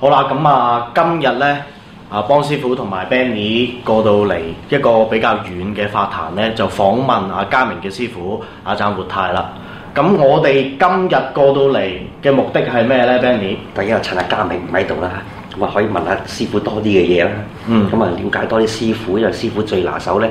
好啦，咁啊，今日咧，啊邦師傅同埋 Benny 過到嚟一個比較遠嘅法壇咧，就訪問阿嘉明嘅師傅阿贊活泰啦。咁我哋今日過到嚟嘅目的係咩咧，Benny？第一，趁阿嘉明唔喺度啦，咁啊可以問下師傅多啲嘅嘢啦。嗯咁啊了解多啲師傅，因為師傅最拿手咧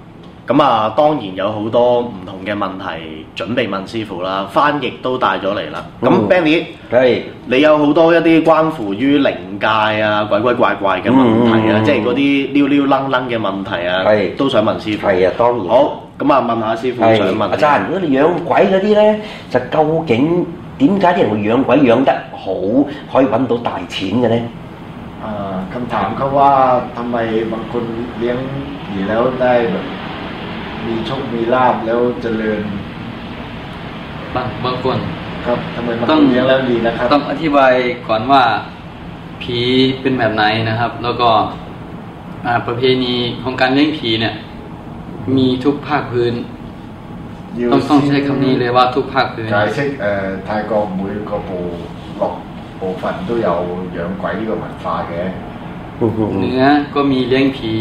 咁啊，當然有好多唔同嘅問題準備問師傅啦，翻譯都帶咗嚟啦。咁、嗯 Benny，係你有好多一啲關乎於靈界啊、鬼鬼怪怪嘅問題啊，嗯即係嗰啲溜溜楞楞嘅問題啊，係都想問師傅。係啊，當然。好，咁啊問下師傅想係問阿贊，如果你養鬼嗰啲咧，就究竟點解啲人會養鬼養得好，可以揾到大錢嘅咧？ อ่าคำถามเขาว่าทำไมบางคนเลี้ยงผีแล้วได้แบบ มีโชคมีลาบแล้วเจริญบางบางคนครับทำไมมันต้องเลี้ยงแล้วดีนะครับ ต้องอธิบายก่อนว่าผีเป็นแบบไหนนะครับ แล้วก็ประเพณีของการเลี้ยงผีเนี่ย มีทุกภาคพื้นต้องต้องใช้คำนี้เลยว่าทุกภาคพื้นใช่ใช่ไทยกองมือกปูหลอกปูฝันตัวเยาเยิ้มไกวที่กับหมันฟ้าแกเนือก็มีเลี้ยงผี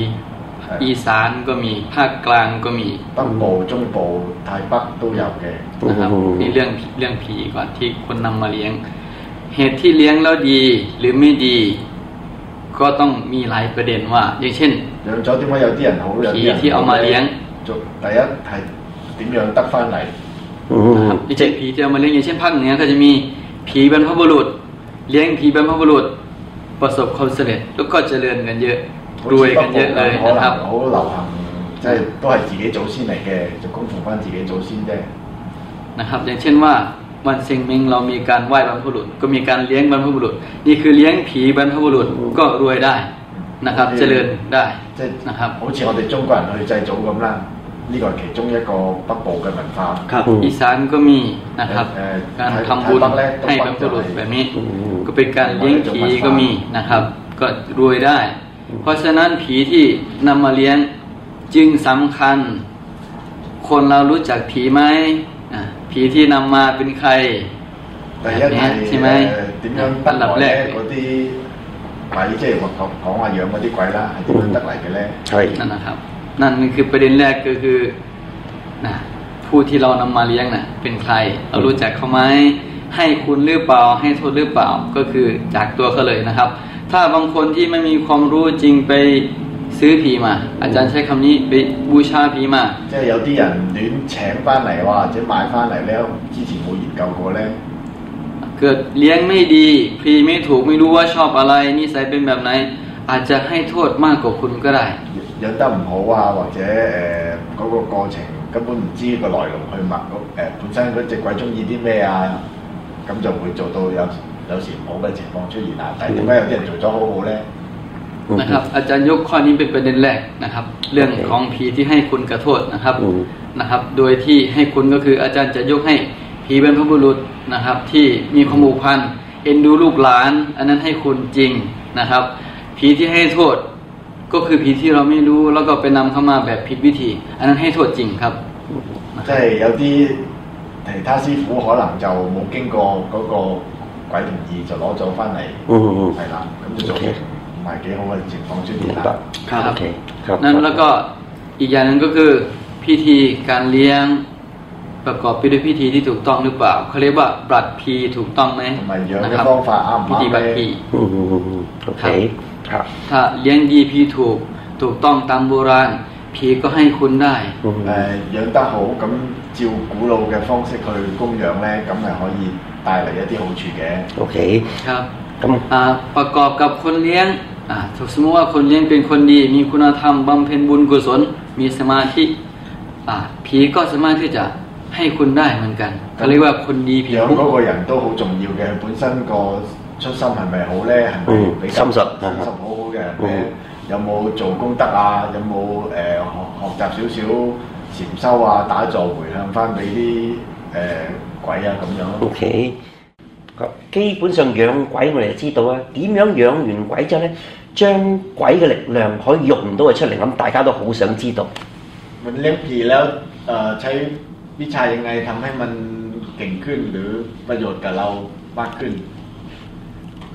อีสานก็มีภาคกลางก็มีตั้งโปจงโปไทยปักตัวยาวแก่นะครับนี่เรื่องเรื่องผีก่อนที่คนนำมาเลี้ยง เหตุที่เลี้ยงแล้วดีหรือไม่ดี ก็ต้องมีหลายประเด็นว่า อย่างเช่นผีที่เอามาเลี้ยงแต่ยะไทยติมยอนตักฟ้าไหนไม่ใช่ผีที่เอามาเลี้ยงอย่างเช่นภาคเหนือก็จะมีผีบรรพบุรุษ เลี้ยงผีบรรพบุรุษ ประสบความสำเร็จแล้วก็เจริญกันเยอะ รวยกันเยอะเลย 可能 นะครับ 好流行，即系都系自己祖先嚟嘅，就供奉翻自己祖先啫。 นะครับ อย่างเช่นว่าวันเซงเมงเรามีการไหว้บรรพบุรุษ ก็มีการเลี้ยงบรรพบุรุษ นี่คือเลี้ยงผีบรรพบุรุษก็รวยได้นะครับ เจริญได้ 即系 นะครับ 好似我哋中国人去祭祖咁啦，呢个系其中一个北部嘅文化。 ครับ อืม อีสานก็มีนะครับ เอ่อ การทำบุญ ไทยแรกต้อง ให้ วั บร ด รพบุรุษ จะให้ แบบนี้ อืม ก็เป็นการเลี้ยงผีก็มีนะครับ ก็รวยได้ เพราะฉะนั้นผีที่นำมาเลี้ยงจึงสำคัญ คนเรารู้จักผีไหมผีที่นำมาเป็นใครแบบนี้ใช่ไหมอันดับแรกหมายเจ้ของของอาเยอะมาที่ไกวละที่มันตั้งหลายไปแล้วใช่นั่นนะครับ นั่นคือประเด็นแรกก็คือนะผู้ที่เรานำมาเลี้ยงนะ่ะ เป็นใคร เรารู้จักเขาไหมให้คุณหรือเปล่า ให้โทษหรือเปล่าก็คือจากตัวเขาเลยนะครับ ถ้าบางคนที่ไม่มีความรู้จริงไปซื้อผีมา อาจารย์ใช้คำนี้ไปบูชาผีมา 即系有啲人乱请翻嚟，或者买翻嚟咧，之前冇研究过咧， เกิดเลี้ยงไม่ดี พรีไม่ถูกไม่รู้ว่าชอบอะไรนิสัยเป็นแบบไหน อาจจะให้โทษมากกว่าคุณก็ได้ 养得唔好啊，或者诶嗰、个过程根本唔知个来龙去脉，嗰、诶、本身嗰只鬼中意啲咩啊，咁就会做到有 有时唔好嘅情况出现啊。但系点解有啲人做咗好好咧？ นะครับอาจารย์ยกข้อนี้เป็นประเด็นแรกนะครับ เรื่องของผีที่ให้คุณกระโทษนะครับ อืม นะครับ โดยที่ให้คุณก็คืออาจารย์จะยกให้ผีเป็นพระบุรุษนะครับ ที่มีความผูกพันเอ็นดูลูกหลาน อันนั้นให้คุณจริงนะครับ ผีที่ให้โทษ ก็คือผีที่เราไม่รู้แล้วก็ไปนำเข้ามาแบบผิดวิธี อันนั้นให้โทษจริงครับ 即系有啲其他师傅可能就冇经过嗰个 鬼同意就攞咗翻嚟，嗯嗯嗯系啦，咁就做唔系几好嘅情况出现 明白 啦。 ครับ โอเคครับ นั้นแล้วก็อีกอย่างหนึงก็คือพิธีการเลี้ยง ประกอบไปด้วยพิธีที่ถูกต้องหรือเปล่าเขาเรียกว่าปรัดพีถูกต้องไหม 同埋养 นะ 嘅 ครับ 方法啱唔 พิธีปรัด 啱 พี 咧？ อืมอืมอืมอืมโอเคครับ ถ้าเลี้ยงดีพีถูกถูกต้องตามโบราณผีก็ให้คุณได้ อืม 诶、养得好，咁照古老嘅方式去供养咧，咁系可以 帶嚟一啲好處嘅。 โอเค ครับ 咁 อ่าประกอบกับคนเลี้ยงอ่าสมมติว่าคนเลี้ยงเป็นคนดี มีคุณธรรมบำเพ็ญบุญกุศล มีสมาธิอ่าผีก็สามารถที่จะให้คุณได้เหมือนกันเขาเรียกว่าคนดีผี 養 คุ้ม 嗰個人都好重要嘅，本身個出心係咪好咧？係咪嗯比較心術心術好好嘅人嗯咧？有冇做功德啊？有冇誒、學學習少少禪修啊？打坐回向翻俾啲誒 鬼啊咁样 โอ 咯。 เคครับ基本上养鬼我哋就知道啊，点样养完鬼之后咧，将鬼嘅力量可以用到佢出嚟，咁大家都好想知道。 มันเลี้ยงผีแล้วเอ่อใช้วิชายังไงทำให้มันเก่งขึ้น หรือประโยชน์กับเรามากขึ้น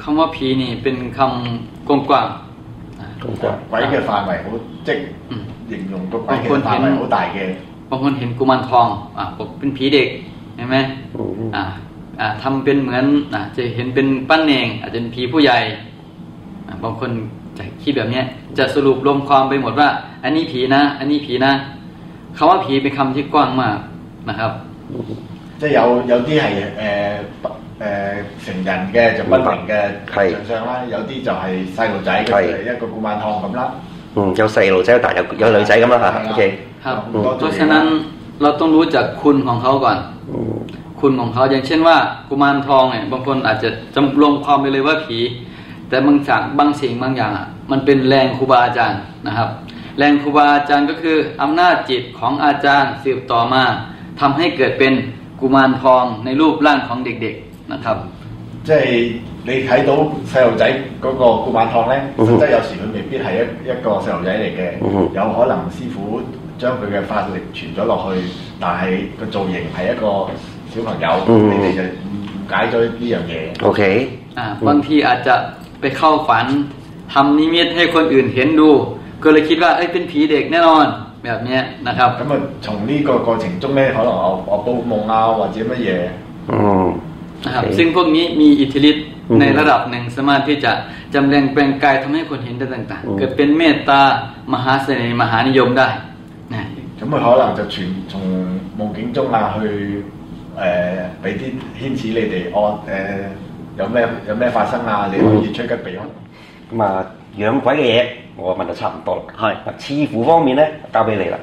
คำว่าผีนี่เป็นคำกว้างๆอ่า 咁啩鬼嘅范围好即系嗯形容个鬼嘅范围好大嘅。 บางคนเห็นกุมารทองอ่าบอกเป็นผีเด็ก เห็นไหม อืม อ่าอ่าทำเป็นเหมือนอ่าจะเห็นเป็นปั้นเองอาจจะเป็นผีผู้ใหญ่อ่าบางคนจะคิดแบบเนี้ย จะสรุปรวมความไปหมดว่า อันนี้ผีนะ อันนี้ผีนะคำว่าผีเป็นคำที่กว้างมากนะครับ 即系有有啲系诶诶成人嘅就不明嘅系象相啦，有啲就系细路仔嘅系一个古曼汤咁啦。嗯，有细路仔，但有有女仔咁啦吓。系啦 OK， ครับ อืม เพราะฉะนั้นเราต้องรู้จักคุณของเขาก่อน 嗯 คุณของเขาอย่างเช่นว่ากุมารทองเนี่ยบางคนอาจจะจำรวมความไปเลยว่าผี แต่บางจากบางสิ่งบางอย่างอ่ะมันเป็นแรงครูบาอาจารย์นะครับ แรงครูบาอาจารย์ก็คืออำนาจจิตของอาจารย์สืบต่อมาทำให้เกิดเป็นกุมารทองในรูปร่างของเด็กๆนะครับ 即系你睇到细路仔嗰个古曼汤咧，嗯实质有时佢未必系一一个细路仔嚟嘅，嗯有可能师傅 将佢嘅法力传咗落去，但系个造型系一个小朋友，嗯你哋就误解咗呢样嘢。 OK， อ่าบางทีอาจจะไปเข้าฝันทำนิมิตให้คนอื่นเห็นดู ก็เลยคิดว่าเอ้ยเป็นผีเด็กแน่นอนแบบเนี้ยนะครับ 咁啊，从呢个过程中咧，可能我我报梦啊，或者乜嘢。嗯 นะครับ โอเค ซึ่งพวกนี้มีอิทธิฤทธิ์ อืม ในระดับหนึ่งสามารถที่จะจำแรงแปลงกายทำให้คนเห็นได้ต่าง อืม ๆ เกิดเป็นเมตตามหาเสน่ห์มหานิยมได้นะ 咁佢可能就傳從夢境中啊，去誒俾啲牽使你哋，哦誒、有咩有咩發生啊？你可以趨吉避凶。咁啊，養鬼嘅嘢我問就差唔多啦。係啊，似乎方面咧，交俾你啦。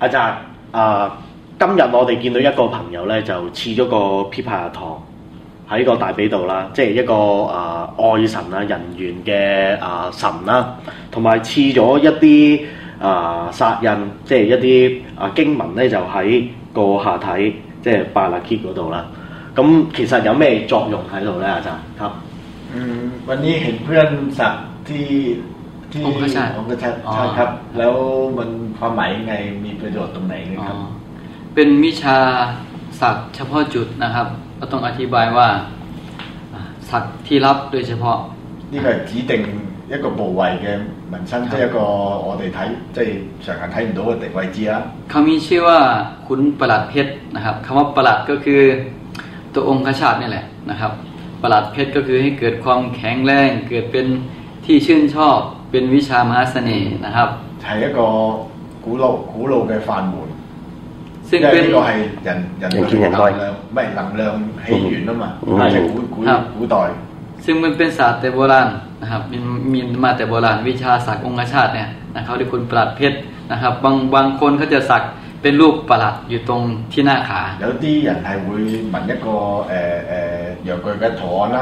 阿澤啊，今日我哋見到一個朋友咧，就賜咗個枇杷葉糖喺個大髀度啦，即係一個啊愛神啊人緣嘅啊神啦，同埋賜咗一啲 啊杀印，即系一啲啊经文咧，就喺个下体，即系巴勒 kit 嗰度啦。咁其实有咩作用喺度咧？阿泽ครับ อืมวันนี้เห็นเพื่อนสักที่ที่ องคชาต องคชาต อ๋อ ใช่ครับ แล้วมันความหมายยังไงมีประโยชน์ตรงไหนไหม อ๋อ ครับ เป็นวิชาสักเฉพาะจุดนะครับก็ต้องอธิบายว่าอ่าสักที่รับโดยเฉพาะ 呢个系指定一个部位嘅 纹身，即系一个我哋睇即系常人睇唔到嘅地位置啦。 เขามีชื่อว่าขุนประหลัดเพชรนะครับคำว่าประหลัดก็คือตัวองค์ชาตินี่แหละนะครับ ประหลัดเพชรก็คือให้เกิดความแข็งแรง เกิดเป็นที่ชื่นชอบ เป็นวิชามหาเสน่ห์นะครับ 系一个古老古老嘅法门， ซึ่ง 因 เป็ 为 น 呢个系人人人见人爱能量，唔系能量起源啊嘛，嗯系古古ครับ 古代。 ซึ่งมันเป็นศาสตร์แต่โบราณ นะครับมีมีมาแต่โบราณวิชาสักองคชาติเนี่ยนะครับที่คุณประหลัดเพชรนะครับ บางบางคนเขาจะสักเป็นรูปประหลัดอยู่ตรงที่หน้าขา 有啲人系会纹一个诶诶阳具嘅图案啦，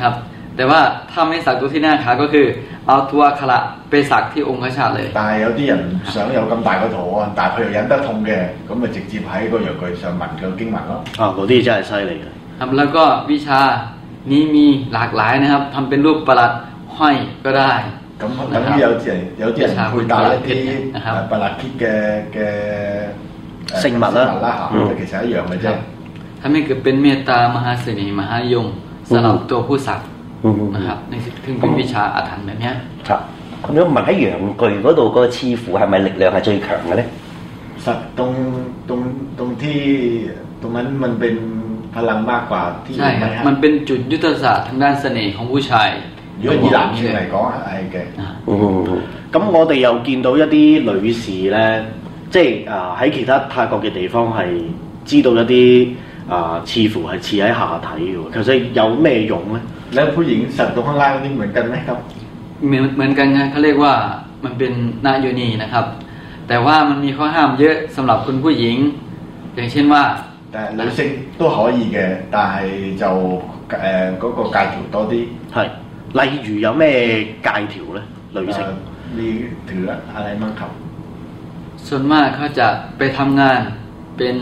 ครับ แต่ว่าถ้าไม่สักตรงที่หน้าขาก็คือ เอาตัวอักขระไปสักที่องคชาติเลย 但系有啲人唔想有咁大个图案，但系佢又忍得痛嘅，咁咪直接喺个阳具上纹个经文咯。啊，嗰啲真系犀利嘅。 ครับแล้วก็วิชา นี้มีหลากหลายนะครับทำเป็นรูปประหลัดห้อยก็ได้ 咁等于有啲人有啲人佩戴一啲นะครับ 诶白勒结嘅嘅诶圣物啦啦吓，嗯其实一样嘅啫。 ทำให้เกิดเป็นเมตตามหาเสน่ห์มหายมสำหรับตัวผู้สัก อืม นะครับในถึงเป็นวิชาอาถรรพ์แบบเนี้ย ครับ咁样问喺阳具嗰度个刺符系咪力量系最强嘅咧？สัตว์ตรงตรงตรงที่ตรงนั้นมันเป็น พลังมากกว่าที่ ใช่ครับ ไหฮะ มันเป็นจุดยุทธศาสตร์ทางด้านเสน่ห์ของผู้ชาย 如果以男性嚟讲系嘅。 อ่า 嗯，咁我哋又见到一啲女士呢，即系啊喺其他泰国嘅地方系知道一啲啊似乎系刺喺下体嘅喎，其实有咩用呢？ แล้วผู้หญิงสัตว์ตรงข้างล่างนี่เหมือนกันไหมครับ เหมือนเหมือนกันนะเขาเรียกว่ามันเป็นนาโยนีนะครับ แต่ว่ามันมีข้อห้ามเยอะสำหรับคุณผู้หญิง อย่างเช่นว่า แต่女性都可以嘅，但係就誒嗰、個戒條多啲。係例如有咩戒條呢？女性誒มีถืออะไรบ้างครับ ส่วนมากเขาจะไปทำงานเป็น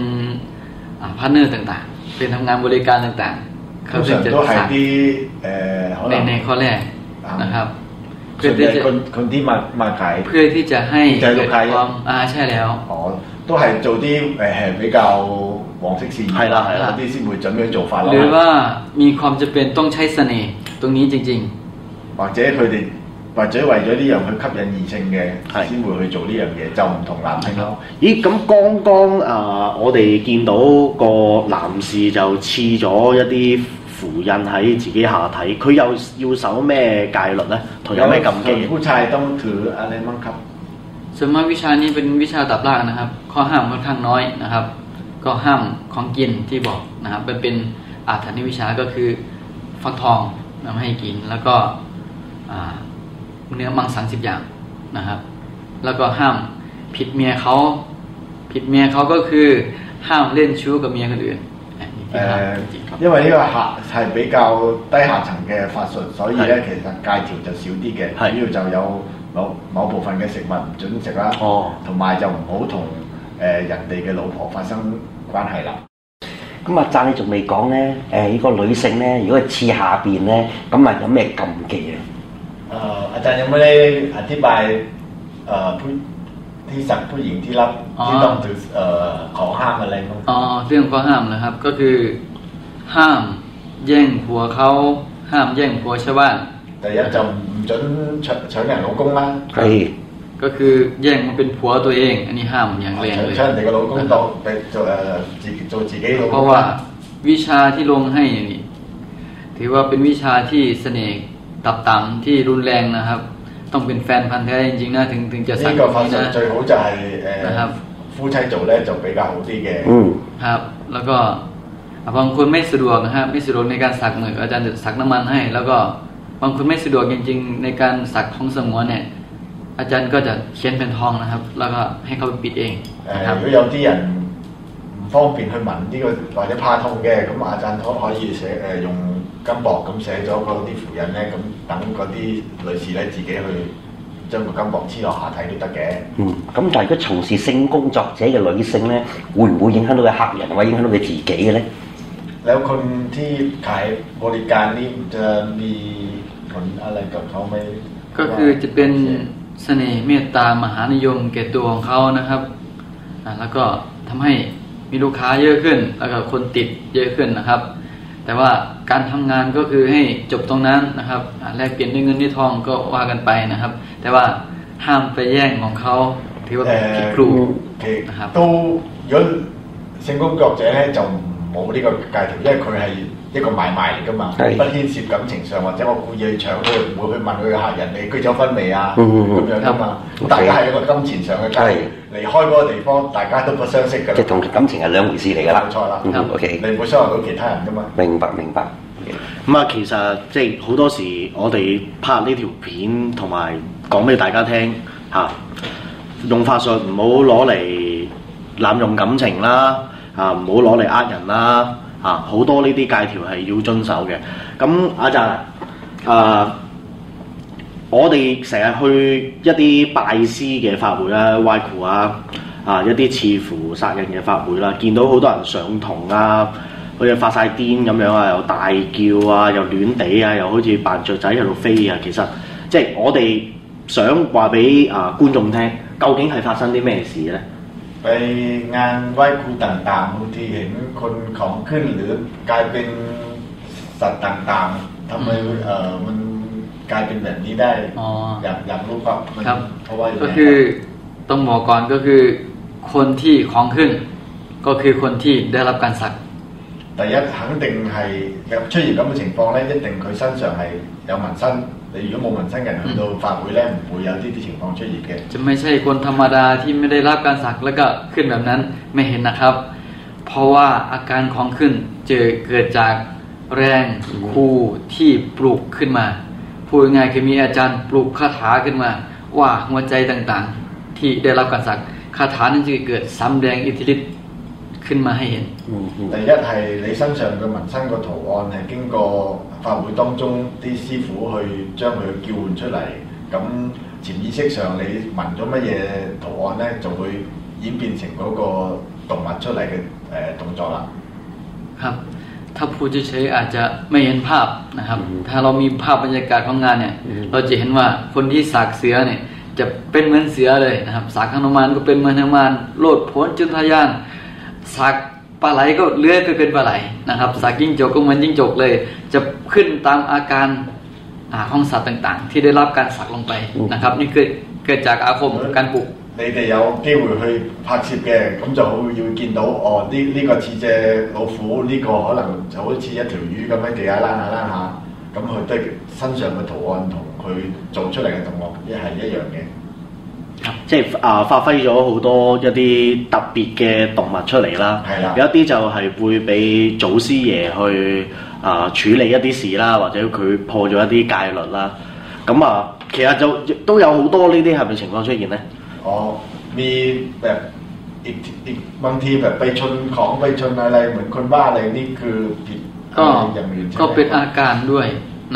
พาร์เนอร์ต่างๆ เป็นทำงานบริการต่างๆ เขา 通 ถึง 常 จะ 都係 สั่ง 啲誒可 ใน 能 ในข้อแรกนะครับ เพื่ ส่ อ วนให ที่ ญ่ จะ คนคนที่มามาขาย เพื่อที่จะให้ ใจลู เกิ ก ด ค้า ความอ่าใช่แล้ว 哦，都係做啲誒係比較 黃色事業係啦係啦嗰啲先會準備做法咯。 หรือว่ามีความจะเป็นต้องใช้เสน่ห์ตรงนี้จริง 或者佢哋或者為咗呢樣去吸引異性嘅，係先會去做呢樣嘢，就唔同男性咯。咦，咁剛剛啊，我哋見到個男士就刺咗一啲符印喺自己下體，佢又要守咩戒律呢？同有咩禁忌？ผู้ชายต้องถืออะไรบ้างครับ ๆ ส่วนมากวิชานี้เป็นวิชาตับล่างนะครับ ข้อห้ามค่อนข้างน้อยนะครับ ก็ห้ามของกินที่บอกนะครับมันเป็นอาถรรพ์วิชาก็คือฟักทองนำให้กิน แล้วก็อ่าเนื้อมังสังสิบอย่างนะครับ แล้วก็ห้ามผิดเมียเขาผิดเมียเขาก็คือห้ามเล่นชู้กับเมียคนอื่นอันนี้ที่ 诶、ห้ามจริงๆครับ 因为呢个下系比较低下层嘅法术，所以咧其实戒条就少啲嘅，系主要就有某某部分嘅食物唔准食啦，哦同埋就唔好同 誒人哋嘅老婆發生關係啦。咁阿贊你仲未講咧？誒、呢個女性咧，如果係刺下邊咧，咁啊有咩禁忌啊？誒、อาจารย์ยังไม่ได้อธิบายเอ่อผู้ที่สักผู้หญิงที่รับ อ๋อ ที่ต้องถือเอ่อของห้ามอะไรบ้าง อ๋อเรื่องข้อห้ามนะครับก็คือห้ามแย่งผัวเขาห้ามแย่งผัวชาวบ้าน 第一就唔準搶搶人老公啦，係 ก็คือแย่งมาเป็นผัวตัวเอง อันนี้ห้ามอย่างแรง 抢 เลย 抢人哋嘅老公当俾做诶自己做自己老 เพ 公 ราะว่า 啦。 วิชาที่ลงให้นี่ถือว่าเป็นวิชาที่เสน่ห์ตับต่ำที่รุนแรงนะครับ ต้องเป็นแฟนพันธ์แท้จริงๆนะถึงถึงจะสัก 呢个法 นี้ 术 นะ 最好就系、นะครับ 诶、夫妻做咧就比较好啲嘅。 อืม ครับ แล้วก็บางคนไม่สะดวกนะฮะไม่สะดวกในการสักมืออาจารย์จะสักน้ำมันให้ แล้วก็บางคนไม่สะดวกจริงๆ ในการสักทองสงวนเนี่ย อาจารย์ก็จะเขียนเป็นทองนะครับ แล้วก็ให้เขาไปปิดเอง 诶、นะครับ 如果有啲人唔方便去纹呢、个或者怕痛嘅，咁阿赞可可以写诶、用金箔咁写咗嗰啲符印咧，咁等嗰啲女士咧自己去将个金箔黐落下体都得嘅。嗯，咁但系如果从事性工作者嘅女性咧，会唔会影响到佢客人或者影响到佢自己嘅咧？ แล้วคนที่ขายบริการนี่จะมีผลอะไรกับเขาไหม ก็คือจะเป็น เสน่ห์เมตตามหานิยมแก่ตัวของเขานะครับอ่าแล้วก็ทำให้มีลูกค้าเยอะขึ้น แล้วก็คนติดเยอะขึ้นนะครับ แต่ว่าการทำงานก็คือให้จบตรงนั้นนะครับอ่าแลกเปลี่ยนด้วยเงินด้วยทองก็ว่ากันไปนะครับ แต่ว่าห้ามไปแย่งของเขาถือว่าเป็นผิดครู 其实 นะครับ 都如果性工作者咧就冇呢个戒条，因为佢系 一個買賣嚟噶嘛，係不牽涉感情上或者我故意去搶佢，唔會去問佢嘅客人你居咗分未啊嗯嗯嗯咁樣噶嘛，係大家係一個金錢上嘅交易係，離開嗰個地方大家都不相識㗎啦，即係同感情係兩回事嚟㗎啦。冇錯啦，嗯，OK，你唔會傷害到其他人噶嘛。明白明白。咁啊，其實即係好多時我哋拍呢條片同埋講俾大家聽嚇、用法術唔好攞嚟濫用感情啦，啊唔好攞嚟呃人啦， 啊好多呢啲戒條係要遵守嘅。咁阿澤啊，我哋成日去一啲拜師嘅法會啦、歪庫啊，啊一啲刺符殺人嘅法會啦，見到好多人上堂啊，好似發晒癲咁樣啊，又大叫啊，又亂地啊，又好似扮雀仔喺度飛啊。其實即係我哋想話俾啊觀眾聽，究竟係發生啲咩事咧？ ไปงานไหว้ครูต่างๆบางทีเห็นคนของขึ้นหรือกลายเป็นสัตว์ต่างๆทำไมเออมันกลายเป็นแบบนี้ได้อ๋อยากอยากรู้ว่ครับ เพราะว่าอย่างก็คือต้องบอกก่อนก็คือ คนที่ของขึ้น ก็คือคนที่ได้รับการสัก แต่ยักษ์ถังเต็งไห่แบบช่วยอยู่กับมันเสียงฟองและยักษ์เต็งเคยสั้นเสียไห่แล้วมันสั้น แต่อีกโมมันสั้นกันโดฝ่าปุยแรมปุยยาดีดีของช่อยิบเจะไม่ใช่คนธรรมดาที่ไม่ได้รับการสักแล้วก็ขึ้นแบบนั้นไม่เห็นนะครับ เพราะว่าอาการของขึ้นเจอเกิดจากแรงคู่ที่ปลุกขึ้นมาพูดง่ายคือมีอาจารย์ปลุกคาถาขึ้นมา ว่าหัวใจต่างๆ ที่ได้รับการสักคาถานั้นจะเกิดสำแดงอิทธิฤทธิ์ ขึ้นมาให้เห็น 第一系你身上嘅纹身个图案系经过法会当中啲师傅去将佢叫唤出嚟，咁潜意识上你纹咗乜嘢图案咧，就会演变成嗰个动物出嚟嘅诶动作啦。 ครับ ถ้าพูดเฉยๆอาจจะไม่เห็นภาพนะครับ ถ้าเรามีภาพบรรยากาศของงานเนี่ย เราจะเห็นว่าคนที่สักเสือเนี่ย จะเป็นเหมือนเสือเลยนะครับสักฮนุมานก็เป็นเหมือนฮนุมาน โลดโผนจุนทะยาน สักปลาไหลก็เลื้อยไปเป็นปลาไหลนะครับสักจิ้งจกก็เหมือนจิ้งจกเลย จะขึ้นตามอาการอ่าของสัตว์ต่างๆ ที่ได้รับการสักลงไปนะครับ นี่เกิดเกิดจากอาคมการปลูก 你哋有机会去拍摄嘅，咁就会要见到哦，呢呢、个似只老虎，呢、个可能就好似一条鱼咁样地下躝下躝下，咁佢都系身上嘅图案同佢做出嚟嘅动作一系一样嘅。 即系啊，发挥咗好多一啲特别嘅动物出嚟啦。系啦有一啲就系会俾祖师爷去啊处理一啲事啦，或者佢破咗一啲戒律啦。咁啊，其实就都有好多呢啲系咪情况出现咧？ อ๋อมีแบบอีกอีกบางทีแบบไปชนของไปชนอะไรเหมือนคนบ้าอะไรนี่คือผิด ก็ อะไรอย่างอื่นใช่ไหม ก็เป็นอาการด้วย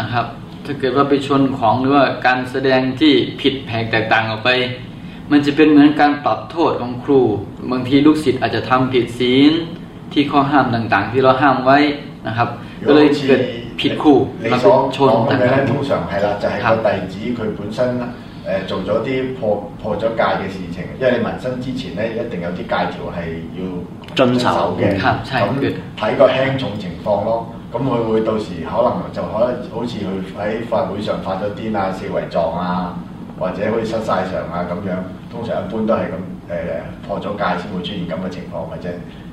นะครับ ถ้าเกิดว่าไปชนของหรือว่าการแสดงที่ผิดแผกแตกต่างออกไป มันจะเป็นเหมือนการปรับโทษของครู บางทีลูกศิษย์อาจจะทำผิดศีลที่ข้อห้ามต่างๆ ที่เราห้ามไว้นะครับ ก็เลยเกิดผิดครู 你 แล้ว 所 ก็ชน 讲嘅 ต่าง 咧，通常系啦，就系、ครับ 个弟子佢本身诶、呃做咗啲破破咗戒嘅事情，因为你纹身之前咧，一定有啲戒条系要遵守嘅。ครับใช่ 咁 คือ 睇个轻重情况咯。咁佢会到时可能就可能好似佢喺法会上发咗癫啊、四围撞啊， 或者好似失晒常啊咁样。通常一般都系咁诶破咗戒先会出现咁嘅情况嘅啫。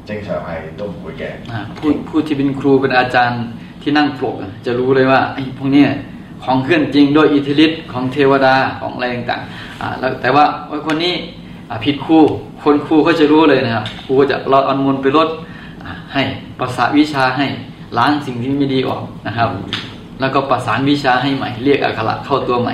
正常系都唔会嘅。 อ่าผู้ผู้ที่เป็นครูเป็นอาจารย์ที่นั่งปลกอะจะรู้เลยว่าไอ้พวกเนี้ยของเคลื่อนจริงด้วยอิทธิฤทธิ์ของเทวดาของอะไรต่างๆอ่าแล้วแต่ว่าโอ้ยคนนี้อ่าผิดครูคนครูก็จะรู้เลยนะครับครูก็จะเราเอันมนต์ไปลดอ่าให้ประสาวิชาให้ล้างสิ่งที่ไม่ดีออกนะครับ แล้วก็ประสานวิชาให้ใหม่ เรียกอักขระเข้าตัวใหม่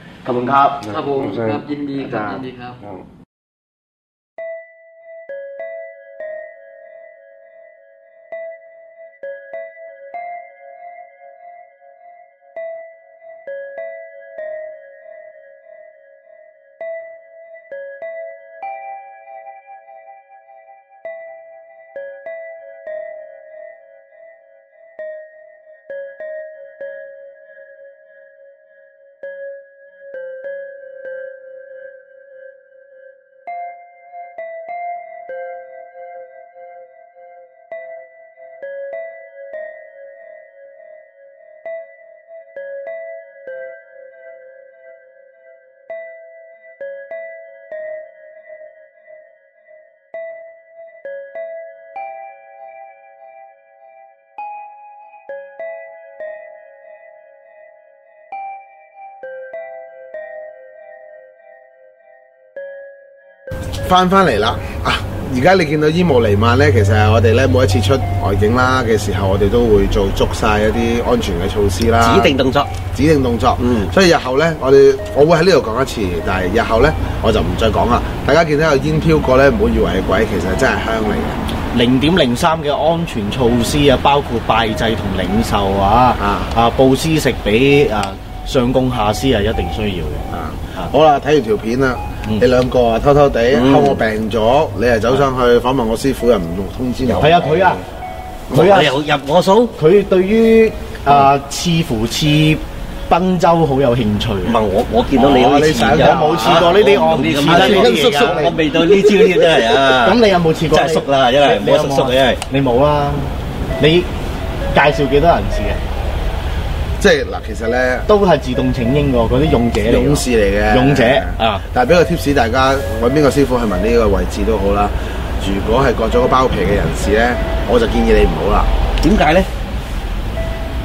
ขอบคุณครับ ครับผมครับยินดีครับยินดีครับ翻翻嚟啦啊！ 而家你見到煙霧彌漫咧，其實係我哋咧每一次出外景啦嘅時候，我哋都會做足晒一啲安全嘅措施啦。指定動作。指定動作。嗯所以日後咧，我哋我會喺呢度講一次，但係日後咧我就唔再講啦。大家見到有煙飄過咧，唔好以為係鬼，其實真係香嚟嘅。 零點零三嘅安全措施啊，包括拜祭同領受啊，啊啊布施食俾啊上供下施係一定需要嘅。啊啊，好啦，睇完條片啦，嗯你兩個啊偷偷地嗯睺我病咗，你係走上去訪問我師傅，又唔用通知我。係啊，佢啊，佢啊你，又入我數？佢對於啊似乎似 賓州好有興趣。唔係我，我見到你好似哦你上有我冇試過呢啲我唔呢咁試得呢啲嘢㗎我我未到呢招添真係啊！咁你有冇試過？真係熟啦，真係你有冇冇熟熟嘅，因為你冇啦。你介紹幾多人試嘅？即係嗱，其實咧都係自動請纓喎，嗰啲勇者嚟㗎勇士嚟嘅，勇者啊！但係俾個 tips 大家揾邊個師傅去問呢個位置都好啦。如果係割咗個包皮嘅人士咧，我就建議你唔好啦。點解咧？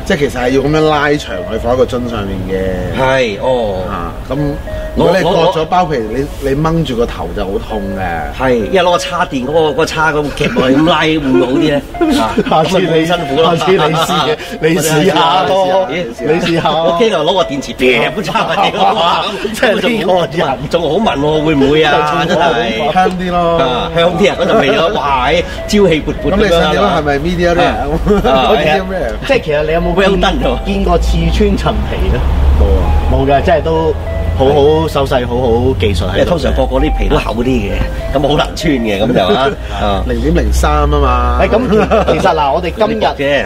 即係其實係要咁樣拉長佢放喺個樽上面嘅。係哦，啊，咁如 果你我我割咗包皮，你你掹住個頭就好痛嘅。係，因為攞個叉電嗰個嗰個叉咁夾落去咁拉會唔會好啲咧？啊下次你咁咪冇辛苦咯。下次你試嘅你試下咯你試下你試下我驚就攞個電池劈咁叉埋你哇即係呢個人仲好聞喎，會唔會啊？真係香啲咯啊，香啲啊！嗰陣味咯，哇！朝氣勃勃咁你想點啊？係咪 media 啊 rare？其實 medium rare 即係其實你有冇 Well 見 done 喎見過刺穿陳皮咧？冇啊！冇嘅，即係都 好好手勢，好好技術喺度嘅。因為通常個個啲皮都厚啲嘅，咁好難穿嘅，咁就啊啊。零點零三啊嘛。誒咁其其實嗱，我哋今日啫，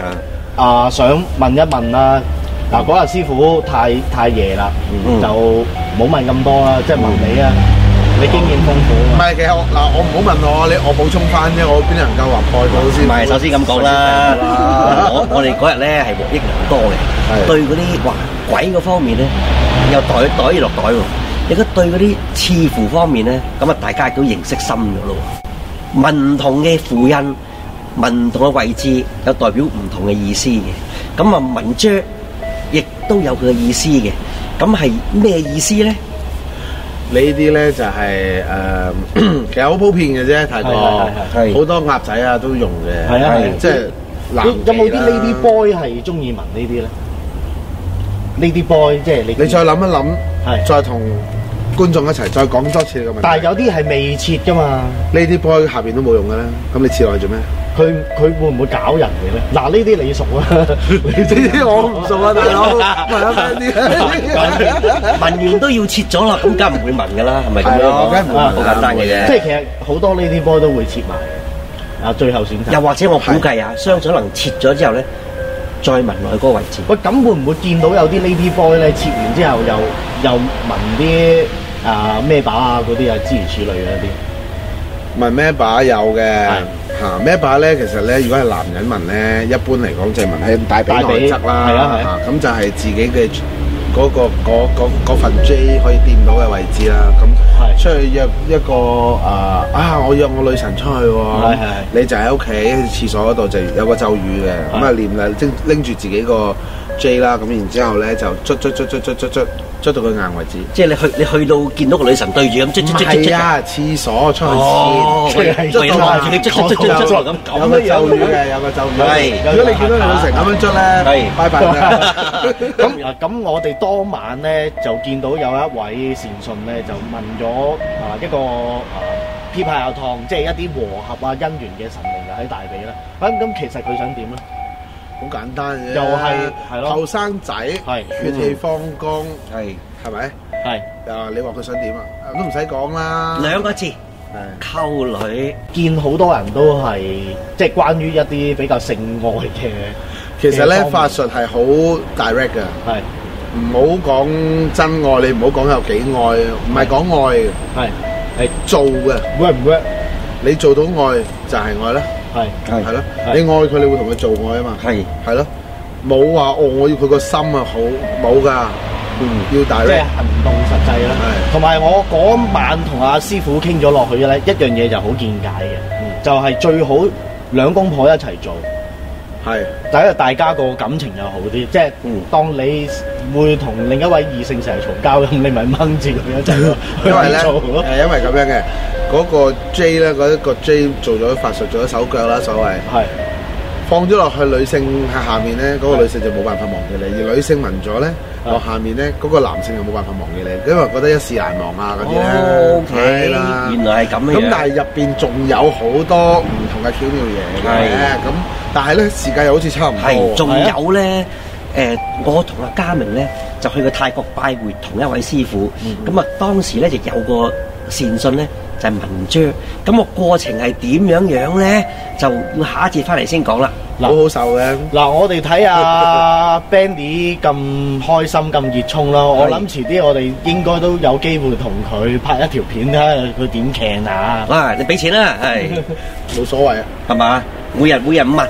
啊想問一問啦。嗱嗰日師傅太太夜啦，嗯就冇問咁多啦，即係問你啊，你經驗豐富啊嘛。唔係，其實我嗱，我唔好問我，你我補充翻啫，我邊能夠話蓋到先？唔係，首先咁講啦，我我哋嗰日咧係獲益良多嘅，係對嗰啲哇鬼嗰方面咧， 又袋袋落袋喎。你覺得對嗰啲刺符方面咧，咁啊大家亦都認識深咗咯喎。唔同嘅符印，唔同嘅位置，有代表唔同嘅意思嘅。咁啊文章亦都有佢嘅意思嘅。咁係咩意思咧？呢啲咧就係、誒，其實好普遍嘅啫，泰國係係係好多鴨仔啊都用嘅，係啊係啊即係男有冇啲妓啦 lady boy 係中意聞呢啲咧 ？lady boy 即係你你再諗一諗，係再同觀眾一齊再講多次個問題。但係有啲係未切噶嘛，呢啲 boy 下邊都冇用嘅啦，咁你切落去做咩？佢佢會唔會搞人嘅咧？嗱，呢啲你熟啊，呢啲我唔熟啊，大佬，問下咩啲？聞完都要切咗啦，咁梗係唔會聞噶啦，係咪咁樣係啊講？梗係唔會聞好簡單嘅啫。即係其實好多 lady boy 都會切埋，啊，最後選擇。又或者我估計啊，相信可能切咗之後咧， 再聞落去嗰個位置。喂，咁會唔會見到有啲 lady boy 咧切完之後又又聞啲啊咩把啊嗰啲啊諸如此類嘅一啲？問咩把有嘅係嚇咩把咧？其實咧，如果係男人聞咧，一般嚟講就係聞喺大髀內側啦，大髀係啊係啊嚇咁就係自己嘅嗰、個嗰嗰嗰份 J 可以掂到嘅位置啦。咁係 出去約一個啊啊，我約我女神出去喎，係係係你就喺屋企喺廁所嗰度就有個咒語嘅，咁啊念啦，拎拎住自己個 J 啦，咁然之後咧就捽捽捽捽捽捽捽捽到佢硬為止。即係你去你去到見到個女神對住咁，捽唔捽捽捽捽。係啊，廁所出去哦，先。我以為望住你捽捽捽捽捽咁有個咒語嘅，有個咒語。係如果你見到你女神咁樣捽咧，係拜拜啦。咁啊，咁我哋當晚咧就見到有一位善信咧就問咗啊一個啊撇派有燙，即係一啲和合啊姻緣嘅神靈就喺大髀啦。咁咁其實佢想點咧？ 好簡單嘅啫。又係係咯後生仔，係血氣方剛，係係咪？係啊，你話佢想點啊？都唔使講啦。兩個字，係溝女。見好多人都係即係關於一啲比較性愛嘅，其實咧嘅方面法術係好 direct 嘅，係唔好講真愛，你唔好講有幾愛，唔係講愛嘅，係係做嘅。 work 唔 work？你做到愛就係愛啦， 係係咯。係你愛佢，你會同佢做愛啊嘛。係係咯，冇話哦，我要佢個心啊好，冇噶，嗯。要即係 direct。行動實際啦係，同埋我嗰晚同阿師傅傾咗落去咧，一樣嘢就好見解嘅，就係最好兩公婆一齊做， 係第一大家個感情又好啲，即係嗯當你會同另一位異性成日嘈交咁，你咪掹住佢一陣咯，因為咧去做咯。誒，因為咁樣嘅嗰個 J 咧，嗰一個 J 做咗法術，做咗手腳啦，所謂係 放咗落去女性喺下面咧，嗰個女性就冇辦法忘記你；而女性聞咗咧係落下面咧，嗰個男性就冇辦法忘記你，因為覺得一世難忘啊嗰啲咧。哦，OK，係啦原來係咁樣咁但係入邊仲有好多唔同嘅巧妙嘢嘅，係咁但係咧時間又好似差唔係，多。仲係啊有咧，誒、我同阿嘉明咧就去過泰國拜會同一位師傅，咁啊、當時咧就有個善信咧 就係、文章，咁、個過程係點樣樣咧，就要下一節翻嚟先講啦。好好受嘅。嗱，我哋睇阿 Bandy 咁開心咁熱衷咯，我諗遲啲我哋應該都有機會同佢拍一條片睇下佢點騎啊！哇！你俾錢啦，係冇所謂啊！係嘛？每日每日五萬。